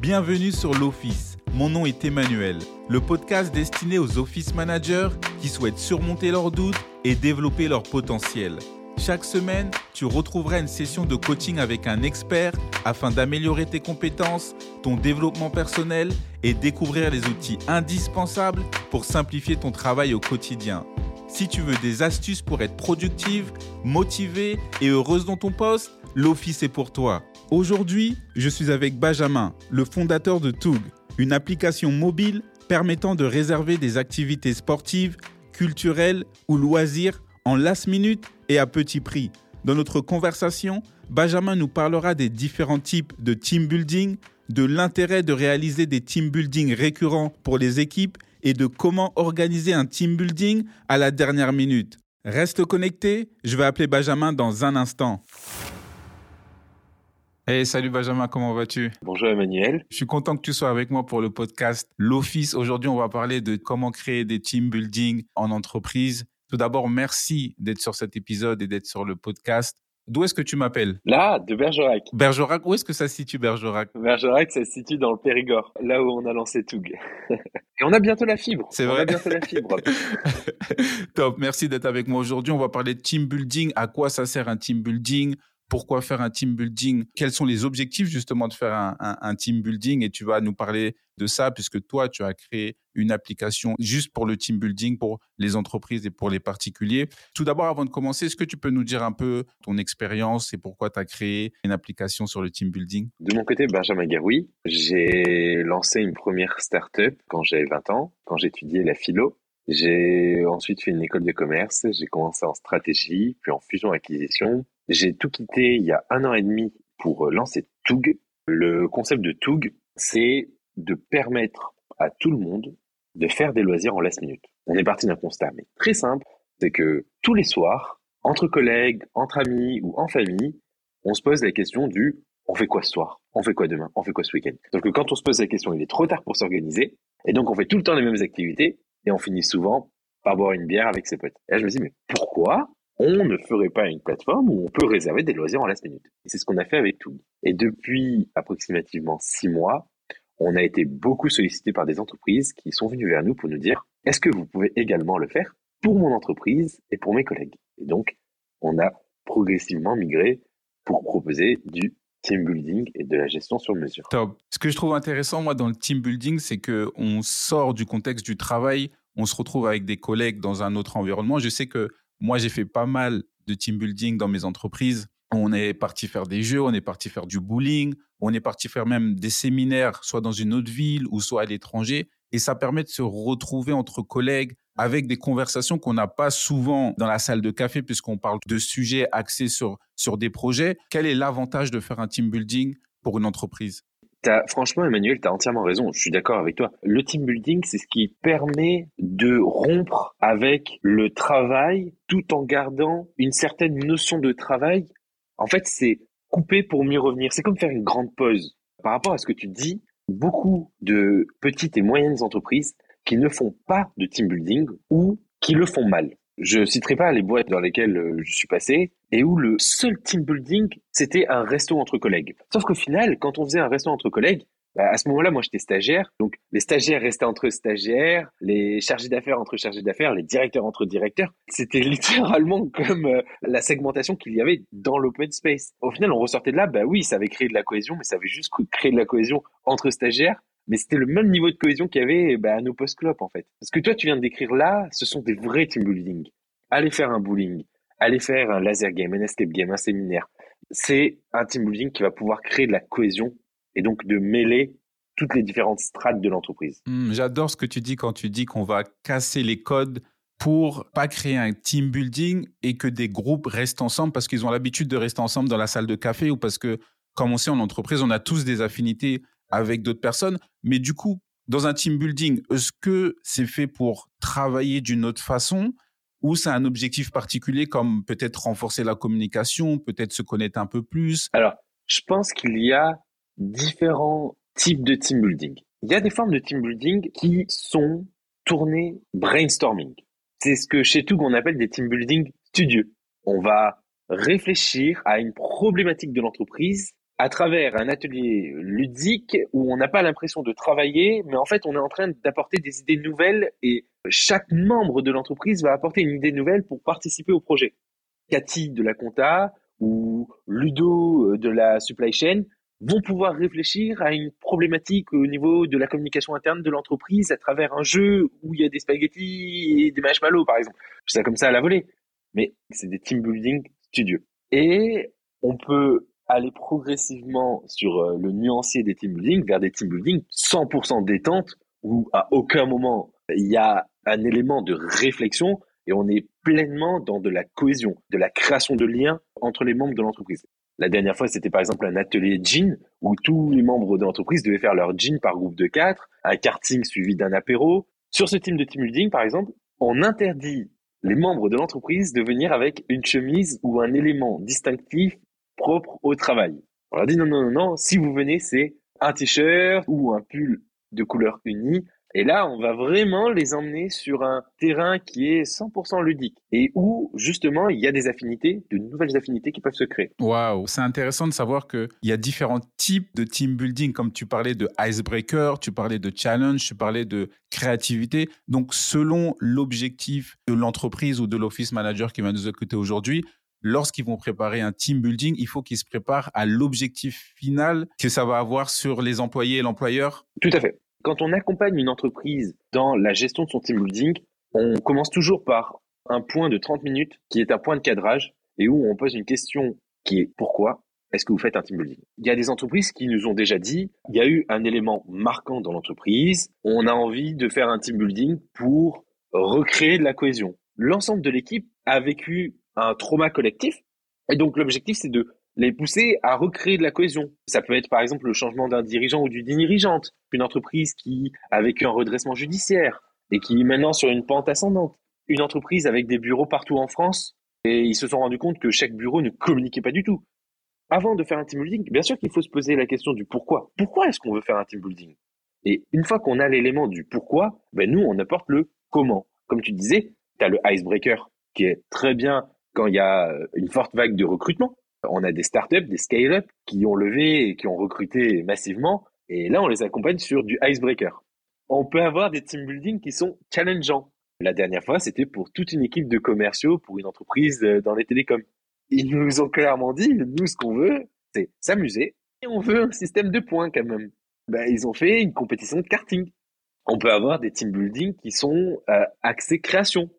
Bienvenue sur l'Office. Mon nom est Emmanuel, le podcast destiné aux office managers qui souhaitent surmonter leurs doutes et développer leur potentiel. Chaque semaine, tu retrouveras une session de coaching avec un expert afin d'améliorer tes compétences, ton développement personnel et découvrir les outils indispensables pour simplifier ton travail au quotidien. Si tu veux des astuces pour être productive, motivée et heureuse dans ton poste, l'Office est pour toi. Aujourd'hui, je suis avec Benjamin, le fondateur de Toug, une application mobile permettant de réserver des activités sportives, culturelles ou loisirs en last minute et à petit prix. Dans notre conversation, Benjamin nous parlera des différents types de team building, de l'intérêt de réaliser des team building récurrents pour les équipes et de comment organiser un team building à la dernière minute. Reste connecté, je vais appeler Benjamin dans un instant. Hey, salut Benjamin, comment vas-tu? Bonjour Emmanuel. Je suis content que tu sois avec moi pour le podcast L'Office. Aujourd'hui, on va parler de comment créer des team building en entreprise. Tout d'abord, merci d'être sur cet épisode et d'être sur le podcast. D'où est-ce que tu m'appelles? Là, de Bergerac. Bergerac, où est-ce que ça se situe Bergerac? Bergerac, ça se situe dans le Périgord, là où on a lancé Toug. et on a bientôt la fibre. C'est On vrai. a bientôt la fibre. Top, merci d'être avec moi aujourd'hui. On va parler de team building. À quoi ça sert un team building? Pourquoi faire un team building? Quels sont les objectifs justement de faire un, team building? Et tu vas nous parler de ça puisque toi, tu as créé une application juste pour le team building, pour les entreprises et pour les particuliers. Tout d'abord, avant de commencer, est-ce que tu peux nous dire un peu ton expérience et pourquoi tu as créé une application sur le team building? De mon côté, Benjamin Garoui, j'ai lancé une première start-up quand j'avais 20 ans, quand j'étudiais la philo. J'ai ensuite fait une école de commerce, j'ai commencé en stratégie, puis en fusion-acquisition. J'ai tout quitté il y a un an et demi pour euh, lancer Toug. Le concept de Toug, c'est de permettre à tout le monde de faire des loisirs en last minute. On est parti d'un constat, mais très simple, c'est que tous les soirs, entre collègues, entre amis ou en famille, on se pose la question du on fait quoi ce soir? On fait quoi demain? On fait quoi ce week-end? Donc quand on se pose la question, il est trop tard pour s'organiser, et donc on fait tout le temps les mêmes activités, et on finit souvent par boire une bière avec ses potes. Et là je me dis mais pourquoi? On ne ferait pas une plateforme où on peut réserver des loisirs en last minute c'est ce qu'on a fait avec tout. Et depuis approximativement six mois, on a été beaucoup sollicité par des entreprises qui sont venues vers nous pour nous dire est-ce que vous pouvez également le faire pour mon entreprise et pour mes collègues? Et donc on a progressivement migré pour proposer du team building et de la gestion sur mesure. Top. Ce que je trouve intéressant, moi, dans le team building, c'est que on sort du contexte du travail, on se retrouve avec des collègues dans un autre environnement. Je sais que moi, j'ai fait pas mal de team building dans mes entreprises. On est parti faire des jeux, on est parti faire du bowling, on est parti faire même des séminaires, soit dans une autre ville ou soit à l'étranger. Et ça permet de se retrouver entre collègues avec des conversations qu'on n'a pas souvent dans la salle de café puisqu'on parle de sujets axés sur, sur des projets. Quel est l'avantage de faire un team building pour une entreprise? T'as- franchement, Emmanuel, tu as entièrement raison. Je suis d'accord avec toi. Le team building, c'est ce qui permet de rompre avec le travail tout en gardant une certaine notion de travail. En fait, c'est couper pour mieux revenir. C'est comme faire une grande pause. Par rapport à ce que tu dis, beaucoup de petites et moyennes entreprises qui ne font pas de team building ou qui le font mal. Je citerai pas les boîtes dans lesquelles euh, je suis passé et où le seul team building, c'était un resto entre collègues. Sauf qu'au final, quand on faisait un resto entre collègues, bah, à ce moment-là, moi, j'étais stagiaire. Donc, les stagiaires restaient entre stagiaires, les chargés d'affaires entre chargés d'affaires, les directeurs entre directeurs. C'était littéralement comme euh, la segmentation qu'il y avait dans l'open space. Au final, on ressortait de là, bah oui, ça avait créé de la cohésion, mais ça avait juste créé de la cohésion entre stagiaires. Mais c'était le même niveau de cohésion qu'il y avait bah, à nos post-clopes, en fait. Parce que toi, tu viens de décrire là, ce sont des vrais team building. Allez faire un bowling, allez faire un laser game, un escape game, un séminaire. C'est un team building qui va pouvoir créer de la cohésion et donc de mêler toutes les différentes strates de l'entreprise. Hmm, J'adore ce que tu dis quand tu dis qu'on va casser les codes pour pas créer un team building et que des groupes restent ensemble parce qu'ils ont l'habitude de rester ensemble dans la salle de café ou parce que, comme on sait en entreprise, on a tous des affinités avec d'autres personnes. Mais du coup, dans un team building, est-ce que c'est fait pour travailler d'une autre façon ou c'est un objectif particulier comme peut-être renforcer la communication, peut-être se connaître un peu plus? Alors, je pense qu'il y a différents types de team building. Il y a des formes de team building qui sont tournées brainstorming. C'est ce que chez Toug on appelle des team building studieux. On va réfléchir à une problématique de l'entreprise à travers un atelier ludique où on n'a pas l'impression de travailler, mais en fait, on est en train d'apporter des idées nouvelles et chaque membre de l'entreprise va apporter une idée nouvelle pour participer au projet. Cathy de la compta ou Ludo de la supply chain vont pouvoir réfléchir à une problématique au niveau de la communication interne de l'entreprise à travers un jeu où il y a des spaghettis et des marshmallows, par exemple. Je ça comme ça à la volée. Mais c'est des team building studieux. Et on peut aller progressivement sur euh, le nuancier des team building vers des team building 100% détente où à aucun moment il y a un élément de réflexion et on est pleinement dans de la cohésion, de la création de liens entre les membres de l'entreprise. La dernière fois, c'était par exemple un atelier jean où tous les membres de l'entreprise devaient faire leur jean par groupe de quatre, un karting suivi d'un apéro. Sur ce team de team building, par exemple, on interdit les membres de l'entreprise de venir avec une chemise ou un élément distinctif propre au travail. On leur dit non, non, non, non, si vous venez, c'est un t-shirt ou un pull de couleur unie. Et là, on va vraiment les emmener sur un terrain qui est 100% ludique et où justement il y a des affinités, de nouvelles affinités qui peuvent se créer. Waouh, c'est intéressant de savoir qu'il y a différents types de team building, comme tu parlais de icebreaker, tu parlais de challenge, tu parlais de créativité. Donc selon l'objectif de l'entreprise ou de l'office manager qui va nous écouter aujourd'hui, lorsqu'ils vont préparer un team building, il faut qu'ils se préparent à l'objectif final que ça va avoir sur les employés et l'employeur Tout à fait. Quand on accompagne une entreprise dans la gestion de son team building, on commence toujours par un point de 30 minutes qui est un point de cadrage et où on pose une question qui est pourquoi est-ce que vous faites un team building? Il y a des entreprises qui nous ont déjà dit, il y a eu un élément marquant dans l'entreprise, on a envie de faire un team building pour recréer de la cohésion. L'ensemble de l'équipe a vécu un trauma collectif. Et donc l'objectif, c'est de les pousser à recréer de la cohésion. Ça peut être par exemple le changement d'un dirigeant ou d'une dirigeante, une entreprise qui a vécu un redressement judiciaire et qui est maintenant sur une pente ascendante, une entreprise avec des bureaux partout en France et ils se sont rendus compte que chaque bureau ne communiquait pas du tout. Avant de faire un team building, bien sûr qu'il faut se poser la question du pourquoi. Pourquoi est-ce qu'on veut faire un team building? Et une fois qu'on a l'élément du pourquoi, ben nous on apporte le comment. Comme tu disais, tu as le icebreaker qui est très bien quand il y a euh, une forte vague de recrutement. On a des startups, des scale-up qui ont levé et qui ont recruté massivement. Et là, on les accompagne sur du icebreaker. On peut avoir des team building qui sont challengeants. La dernière fois, c'était pour toute une équipe de commerciaux pour une entreprise euh, dans les télécoms. Ils nous ont clairement dit, nous, ce qu'on veut, c'est s'amuser et on veut un système de points quand même. Ben, ils ont fait une compétition de karting. On peut avoir des team building qui sont euh, axés création.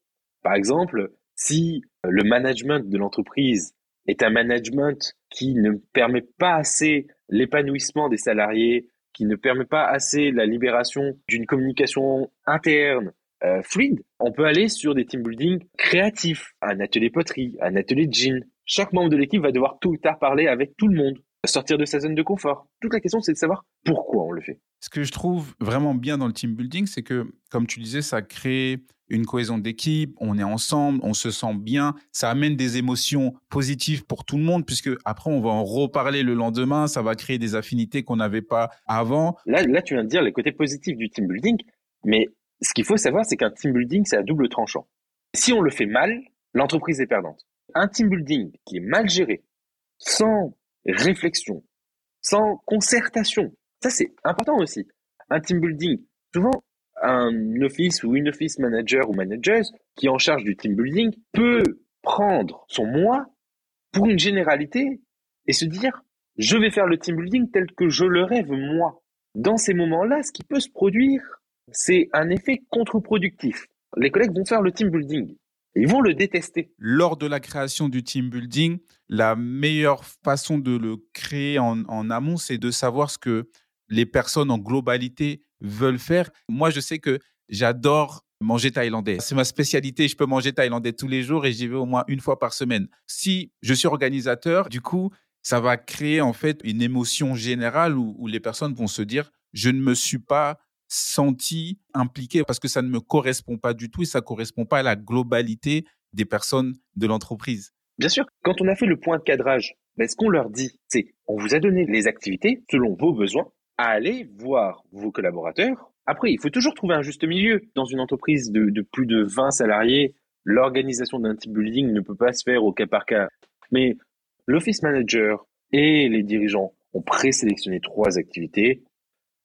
Par exemple, si le management de l'entreprise est un management qui ne permet pas assez l'épanouissement des salariés, qui ne permet pas assez la libération d'une communication interne euh, fluide, on peut aller sur des team building créatifs, un atelier poterie, un atelier jean. Chaque membre de l'équipe va devoir tout ou tard parler avec tout le monde, sortir de sa zone de confort. Toute la question, c'est de savoir pourquoi on le fait. Ce que je trouve vraiment bien dans le team building, c'est que, comme tu disais, ça crée une cohésion d'équipe, on est ensemble, on se sent bien, ça amène des émotions positives pour tout le monde, puisque après, on va en reparler le lendemain, ça va créer des affinités qu'on n'avait pas avant. Là, là, tu viens de dire les côtés positifs du team building, mais ce qu'il faut savoir, c'est qu'un team building, c'est à double tranchant. Si on le fait mal, l'entreprise est perdante. Un team building qui est mal géré, sans réflexion, sans concertation, ça c'est important aussi. Un team building, souvent, un office ou une office manager ou manager qui est en charge du team building peut prendre son moi pour une généralité et se dire je vais faire le team building tel que je le rêve moi. Dans ces moments-là, ce qui peut se produire, c'est un effet contre-productif. Les collègues vont faire le team building. Ils vont le détester. Lors de la création du team building, la meilleure façon de le créer en, amont, c'est de savoir ce que les personnes en globalité veulent faire. Moi, je sais que j'adore manger thaïlandais. C'est ma spécialité. Je peux manger thaïlandais tous les jours et j'y vais au moins une fois par semaine. Si je suis organisateur, du coup, ça va créer en fait une émotion générale où, les personnes vont se dire je ne me suis pas senti impliqué parce que ça ne me correspond pas du tout et ça ne correspond pas à la globalité des personnes de l'entreprise. Bien sûr, quand on a fait le point de cadrage, ben, ce qu'on leur dit, c'est on vous a donné les activités selon vos besoins à aller voir vos collaborateurs. Après, il faut toujours trouver un juste milieu. Dans une entreprise de, plus de 20 salariés, l'organisation d'un team building ne peut pas se faire au cas par cas. Mais l'office manager et les dirigeants ont présélectionné trois activités.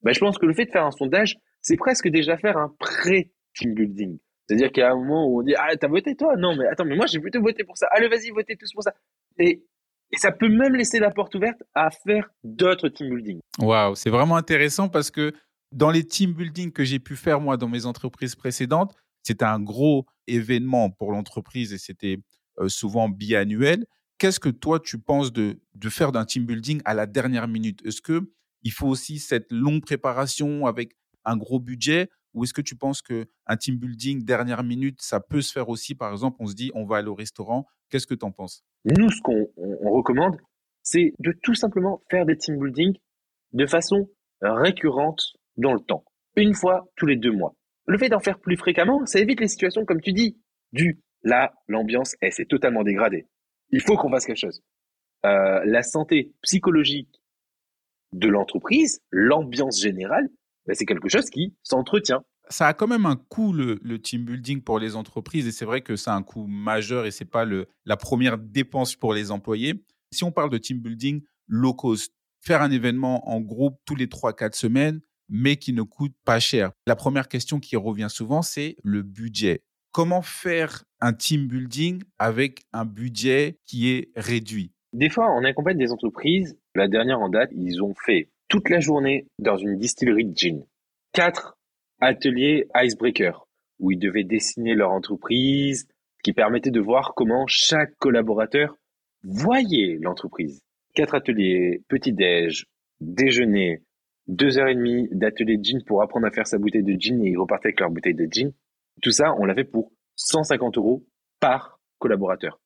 Ben, je pense que le fait de faire un sondage, c'est presque déjà faire un pré-team building. C'est-à-dire qu'il y a un moment où on dit ah t'as voté toi? Non mais attends mais moi j'ai plutôt voté pour ça allez vas-y votez tous pour ça et et ça peut même laisser la porte ouverte à faire d'autres team building. Waouh, c'est vraiment intéressant parce que dans les team building que j'ai pu faire moi dans mes entreprises précédentes, c'était un gros événement pour l'entreprise et c'était euh, souvent biannuel. Qu'est-ce que toi tu penses de, de faire d'un team building à la dernière minute? Est-ce que il faut aussi cette longue préparation avec un gros budget ou est-ce que tu penses que un team building dernière minute, ça peut se faire aussi? Par exemple, on se dit, on va aller au restaurant. Qu'est-ce que tu en penses? Nous, ce qu'on recommande, c'est de tout simplement faire des team building de façon récurrente dans le temps. Une fois tous les deux mois. Le fait d'en faire plus fréquemment, ça évite les situations, comme tu dis, du là, l'ambiance, elle s'est totalement dégradée. Il faut qu'on fasse quelque chose. Euh, la santé psychologique de l'entreprise, l'ambiance générale, ben, c'est quelque chose qui s'entretient. Ça a quand même un coût, le, team building pour les entreprises, et c'est vrai que c'est un coût majeur et ce n'est pas le, la première dépense pour les employés. Si on parle de team building low cost, faire un événement en groupe tous les 3-4 semaines, mais qui ne coûte pas cher. La première question qui revient souvent, c'est le budget. Comment faire un team building avec un budget qui est réduit? Des fois, on accompagne des entreprises. La dernière en date, ils ont fait toute la journée dans une distillerie de gin. Quatre ateliers icebreaker où ils devaient dessiner leur entreprise, qui permettait de voir comment chaque collaborateur voyait l'entreprise. Quatre ateliers petit-déj, déjeuner, deux heures et demie d'atelier de gin pour apprendre à faire sa bouteille de gin et ils repartaient avec leur bouteille de gin. Tout ça, on l'a fait pour 150 euros par collaborateur.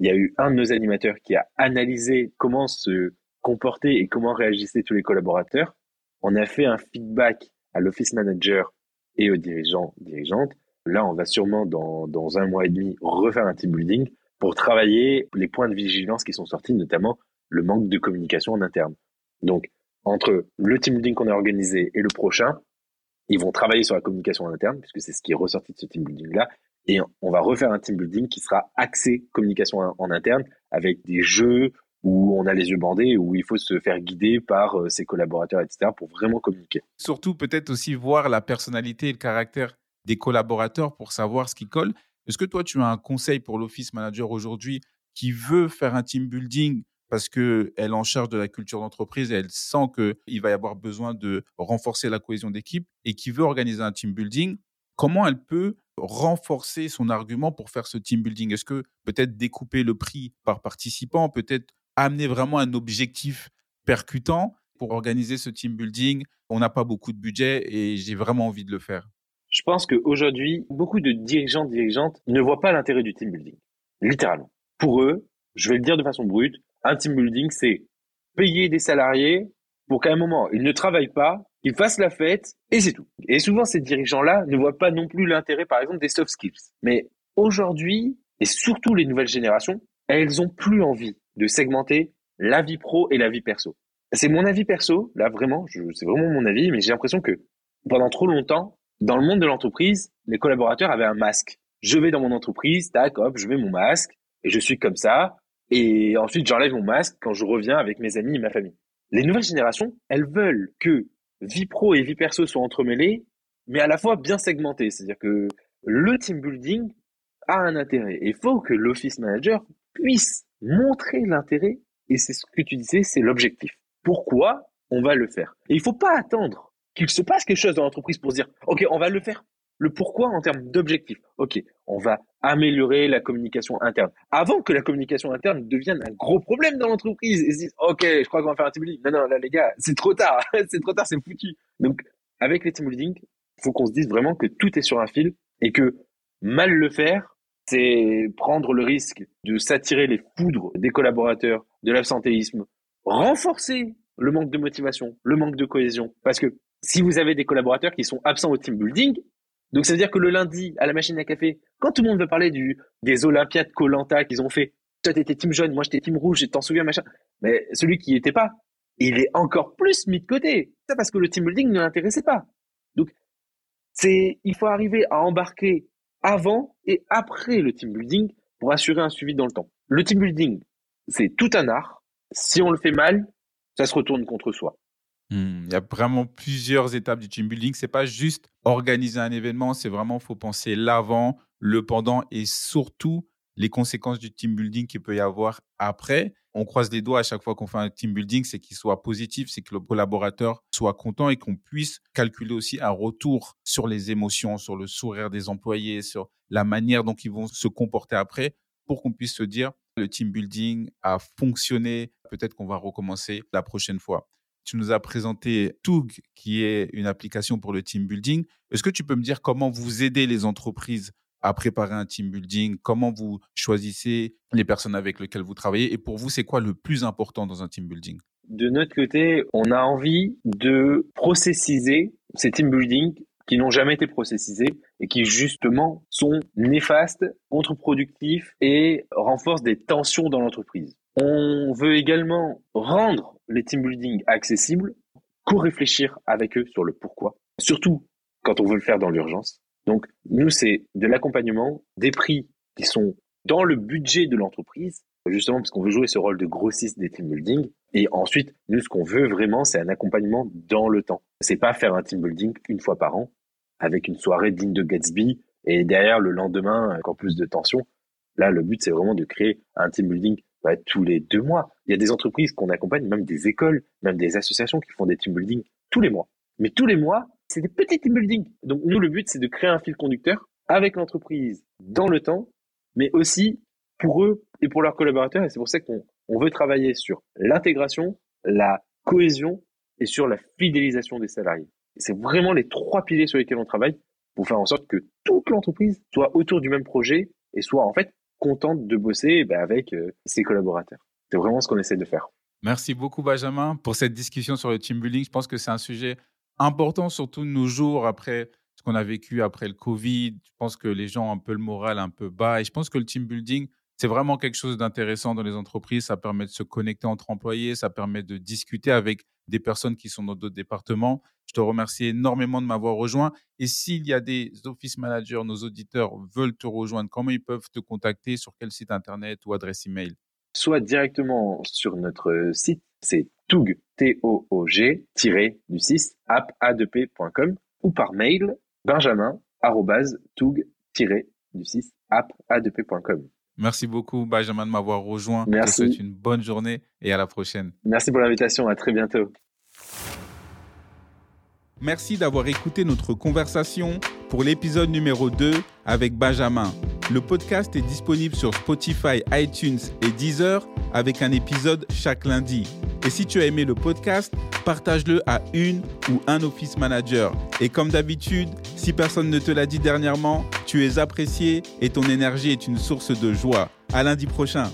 Il y a eu un de nos animateurs qui a analysé comment se comporter et comment réagissaient tous les collaborateurs. On a fait un feedback à l'office manager et aux dirigeants, dirigeantes. Là, on va sûrement dans, dans un mois et demi refaire un team building pour travailler les points de vigilance qui sont sortis, notamment le manque de communication en interne. Donc, entre le team building qu'on a organisé et le prochain, ils vont travailler sur la communication en interne, puisque c'est ce qui est ressorti de ce team building-là. Et on va refaire un team building qui sera axé communication en interne, avec des jeux, où on a les yeux bandés, où il faut se faire guider par euh, ses collaborateurs, etc., pour vraiment communiquer. Surtout, peut-être aussi voir la personnalité et le caractère des collaborateurs pour savoir ce qui colle. Est-ce que toi, tu as un conseil pour l'office manager aujourd'hui qui veut faire un team building parce qu'elle est en charge de la culture d'entreprise et elle sent qu'il va y avoir besoin de renforcer la cohésion d'équipe et qui veut organiser un team building, comment elle peut renforcer son argument pour faire ce team building? Est-ce que peut-être découper le prix par participant, peut-être amener vraiment un objectif percutant pour organiser ce team building? On n'a pas beaucoup de budget et j'ai vraiment envie de le faire. Je pense qu'aujourd'hui, beaucoup de dirigeants, dirigeantes ne voient pas l'intérêt du team building. Littéralement. Pour eux, je vais le dire de façon brute, un team building, c'est payer des salariés pour qu'à un moment, ils ne travaillent pas, ils fassent la fête et c'est tout. Et souvent, ces dirigeants-là ne voient pas non plus l'intérêt, par exemple, des soft skills. Mais aujourd'hui, et surtout les nouvelles générations, elles ont plus envie de segmenter la vie pro et la vie perso. C'est mon avis perso, là vraiment, c'est vraiment mon avis, mais j'ai l'impression que pendant trop longtemps, dans le monde de l'entreprise, les collaborateurs avaient un masque. Je vais dans mon entreprise, tac, hop, je mets mon masque, et je suis comme ça, et ensuite j'enlève mon masque quand je reviens avec mes amis et ma famille. Les nouvelles générations, elles veulent que vie pro et vie perso soient entremêlées, mais à la fois bien segmentées. C'est-à-dire que le team building a un intérêt. Il faut que l'office manager puisse montrer l'intérêt, et c'est ce que tu disais, c'est l'objectif. Pourquoi on va le faire? Et il faut pas attendre qu'il se passe quelque chose dans l'entreprise pour se dire, OK, on va le faire. Le pourquoi en termes d'objectif. OK, on va améliorer la communication interne. Avant que la communication interne devienne un gros problème dans l'entreprise et se dise, OK, je crois qu'on va faire un team building. Non, non, là, les gars, c'est trop tard. c'est trop tard, c'est foutu. Donc, avec les team building, il faut qu'on se dise vraiment que tout est sur un fil et que mal le faire, c'est prendre le risque de s'attirer les foudres des collaborateurs, de l'absentéisme, renforcer le manque de motivation, le manque de cohésion. Parce que si vous avez des collaborateurs qui sont absents au team building, donc ça veut dire que le lundi, à la machine à café, quand tout le monde veut parler du, des Olympiades Colanta qu'ils ont fait, toi t'étais team jaune, moi j'étais team rouge, t'en souviens, machin. Mais celui qui n'y était pas, il est encore plus mis de côté. C'est parce que le team building ne l'intéressait pas. Donc, c'est, il faut arriver à embarquer avant et après le team building pour assurer un suivi dans le temps. Le team building, c'est tout un art. Si on le fait mal, ça se retourne contre soi. Hmm, il y a vraiment plusieurs étapes du team building. C'est pas juste organiser un événement, c'est vraiment faut penser l'avant, le pendant et surtout les conséquences du team building qu'il peut y avoir après. On croise les doigts à chaque fois qu'on fait un team building, c'est qu'il soit positif, c'est que le collaborateur soit content et qu'on puisse calculer aussi un retour sur les émotions, sur le sourire des employés, sur la manière dont ils vont se comporter après pour qu'on puisse se dire le team building a fonctionné, peut-être qu'on va recommencer la prochaine fois. Tu nous as présenté Toug, qui est une application pour le team building. Est-ce que tu peux me dire comment vous aidez les entreprises à préparer un team building? Comment vous choisissez les personnes avec lesquelles vous travaillez? Et pour vous, c'est quoi le plus important dans un team building? De notre côté, on a envie de processiser ces team building qui n'ont jamais été processisés et qui justement sont néfastes, contre-productifs et renforcent des tensions dans l'entreprise. On veut également rendre les team building accessibles, co-réfléchir avec eux sur le pourquoi, surtout quand on veut le faire dans l'urgence. Donc, nous, c'est de l'accompagnement, des prix qui sont dans le budget de l'entreprise, justement parce qu'on veut jouer ce rôle de grossiste des team building. Et ensuite, nous, ce qu'on veut vraiment, c'est un accompagnement dans le temps. C'est pas faire un team building une fois par an avec une soirée digne de Gatsby et derrière le lendemain encore plus de tension. Là, le but, c'est vraiment de créer un team building bah, tous les deux mois. Il y a des entreprises qu'on accompagne, même des écoles, même des associations qui font des team building tous les mois. Mais tous les mois, c'est des petits team building. Donc nous, le but, c'est de créer un fil conducteur avec l'entreprise dans le temps, mais aussi pour eux et pour leurs collaborateurs. Et c'est pour ça qu'on on veut travailler sur l'intégration, la cohésion et sur la fidélisation des salariés. C'est vraiment les trois piliers sur lesquels on travaille pour faire en sorte que toute l'entreprise soit autour du même projet et soit en fait contente de bosser ben, avec euh, ses collaborateurs. C'est vraiment ce qu'on essaie de faire. Merci beaucoup Benjamin pour cette discussion sur le team building. Je pense que c'est un sujet important, surtout de nos jours après ce qu'on a vécu après le Covid. Je pense que les gens ont un peu le moral un peu bas et je pense que le team building, c'est vraiment quelque chose d'intéressant dans les entreprises. Ça permet de se connecter entre employés, ça permet de discuter avec des personnes qui sont dans d'autres départements. Je te remercie énormément de m'avoir rejoint. Et s'il y a des office managers, nos auditeurs veulent te rejoindre, comment ils peuvent te contacter? Sur quel site internet ou adresse email? Soit directement sur notre site, c'est toug, T-O-O-G, du 6, app a2p.com ou par mail, benjamin, toug, du 6, app a2p.com. Merci beaucoup, Benjamin, de m'avoir rejoint. Merci. Je te souhaite une bonne journée et à la prochaine. Merci pour l'invitation. À très bientôt. Merci d'avoir écouté notre conversation pour l'épisode numéro 2 avec Benjamin. Le podcast est disponible sur Spotify, iTunes et Deezer avec un épisode chaque lundi. Et si tu as aimé le podcast, partage-le à une ou un office manager. Et comme d'habitude, si personne ne te l'a dit dernièrement, tu es apprécié et ton énergie est une source de joie. À lundi prochain.